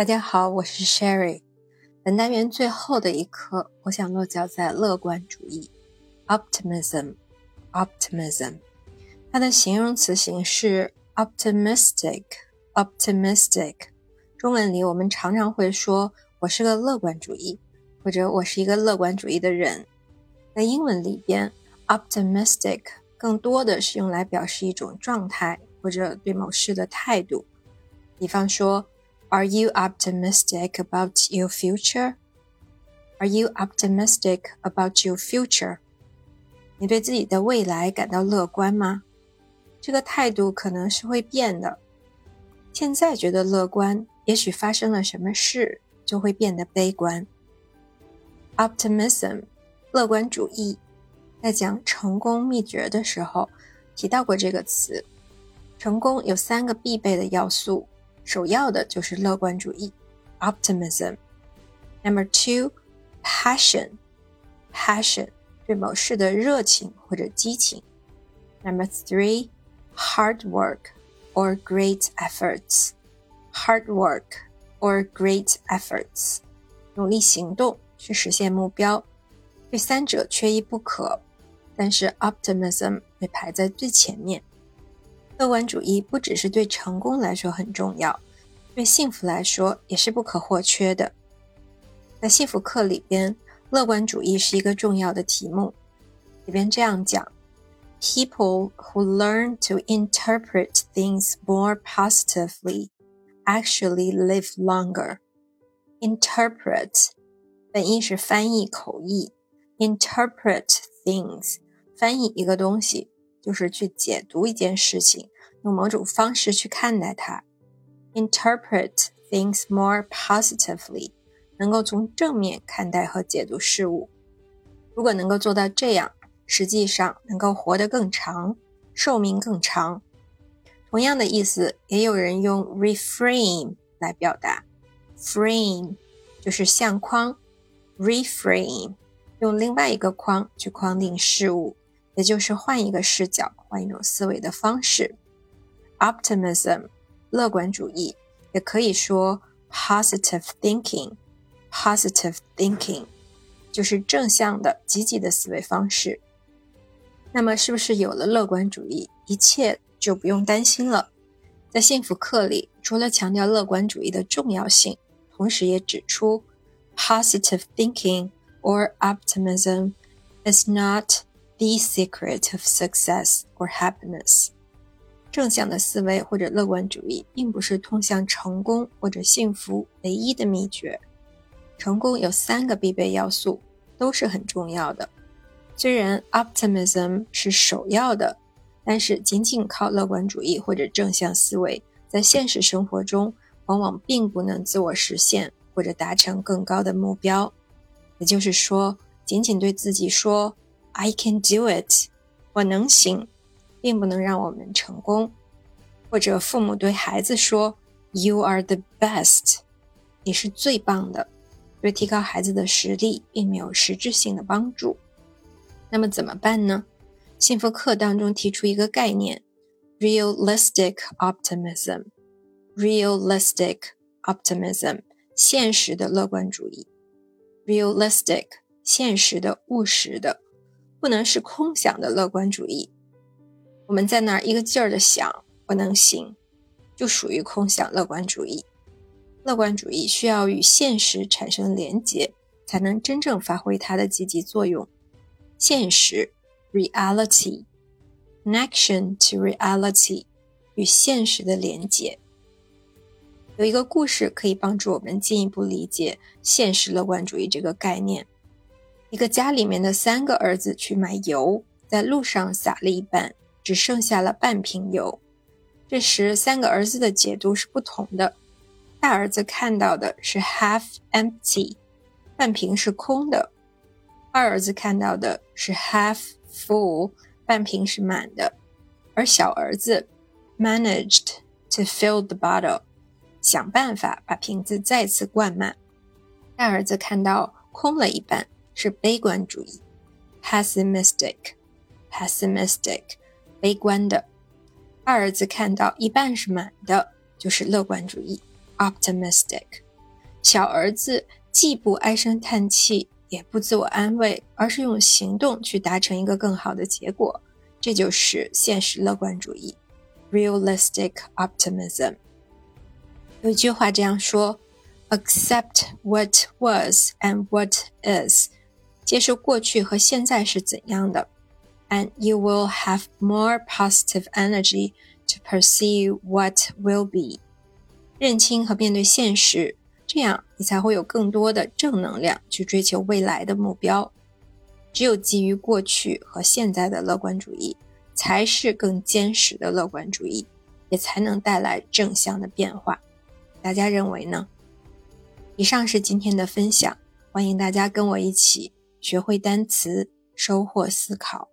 大家好，我是 Sherry。本单元最后的一课，我想落脚在乐观主义 （optimism）。optimism，它的形容词形式 optimistic。optimistic，中文里我们常常会说“我是个乐观主义”或者“我是一个乐观主义的人”。在英文里边，optimistic 更多的是用来表示一种状态或者对某事的态度。比方说，Are you optimistic about your future? Are you optimistic about your future? 你对自己的未来感到乐观吗？这个态度可能是会变的。现在觉得乐观，也许发生了什么事就会变得悲观。Optimism，乐观主义，在讲成功秘诀的时候提到过这个词。成功有三个必备的要素。首要的就是乐观主义，optimism。Number two, passion, passion 对某事的热情或者激情。Number three, hard work or great efforts, hard work or great efforts 努力行动去实现目标。这三者缺一不可，但是 optimism 被排在最前面。 乐观主义不只是对成功来说很重要，对幸福来说也是不可或缺的。在幸福课里边，乐观主义是一个重要的题目。里边这样讲：People who learn to interpret things more positively actually live longer. Interpret 本意是翻译口译，interpret things 翻译一个东西。就是去解读一件事情，用某种方式去看待它，interpret things more positively，能够从正面看待和解读事物。如果能够做到这样，实际上能够活得更长，寿命更长。同样的意思，也有人用 reframe 来表达，frame 就是相框，reframe 用另外一个框去框定事物。也就是换一个视角，换一种思维的方式。Optimism，乐观主义，也可以说 positive thinking。Positive thinking 就是正向的、积极的思维方式。那么，是不是有了乐观主义，一切就不用担心了？在幸福课里，除了强调乐观主义的重要性，同时也指出，positive thinking or optimism is not The secret of success or happiness， 正向的思维或者乐观主义，并不是通向成功或者幸福唯一的秘诀。成功有三个必备要素，都是很重要的。虽然 optimism 是首要的，但是仅仅靠乐观主义或者正向思维，在现实生活中往往并不能自我实现或者达成更高的目标。也就是说，仅仅对自己说。I can do it，我能行，并不能让我们成功。或者父母对孩子说：“You are the best，你是最棒的。”对提高孩子的实力并没有实质性的帮助。那么怎么办呢？幸福课当中提出一个概念：realistic optimism。realistic optimism，现实的乐观主义。realistic，现实的、务实的。不能是空想的乐观主义，我们在那儿一个劲儿的想我能行，就属于空想乐观主义。乐观主义需要与现实产生连结，才能真正发挥它的积极作用。现实 （reality），connection to reality，与现实的连结。有一个故事可以帮助我们进一步理解现实乐观主义这个概念。一个家里面的三个儿子去买油，在路上洒了一半，只剩下了半瓶油。这时，三个儿子的解读是不同的。大儿子看到的是 half empty，半瓶是空的；二儿子看到的是 half full，半瓶是满的。而小儿子 managed to fill the bottle，想办法把瓶子再次灌满。大儿子看到空了一半。是悲观主义，pessimistic，pessimistic，悲观的。二儿子看到一半是满的，就是乐观主义，optimistic，小儿子既不唉声叹气，也不自我安慰，而是用行动去达成一个更好的结果。这就是现实乐观主义 （realistic optimism）。有一句话这样说：“Accept what was and what is。”接受过去和现在是怎样的，and you will have more positive energy to pursue what will be。认清和面对现实。这样，你才会有更多的正能量去追求未来的目标。只有基于过去和现在的乐观主义，才是更坚实的乐观主义，也才能带来正向的变化。大家认为呢？以上是今天的分享，欢迎大家跟我一起学会单词，收获思考。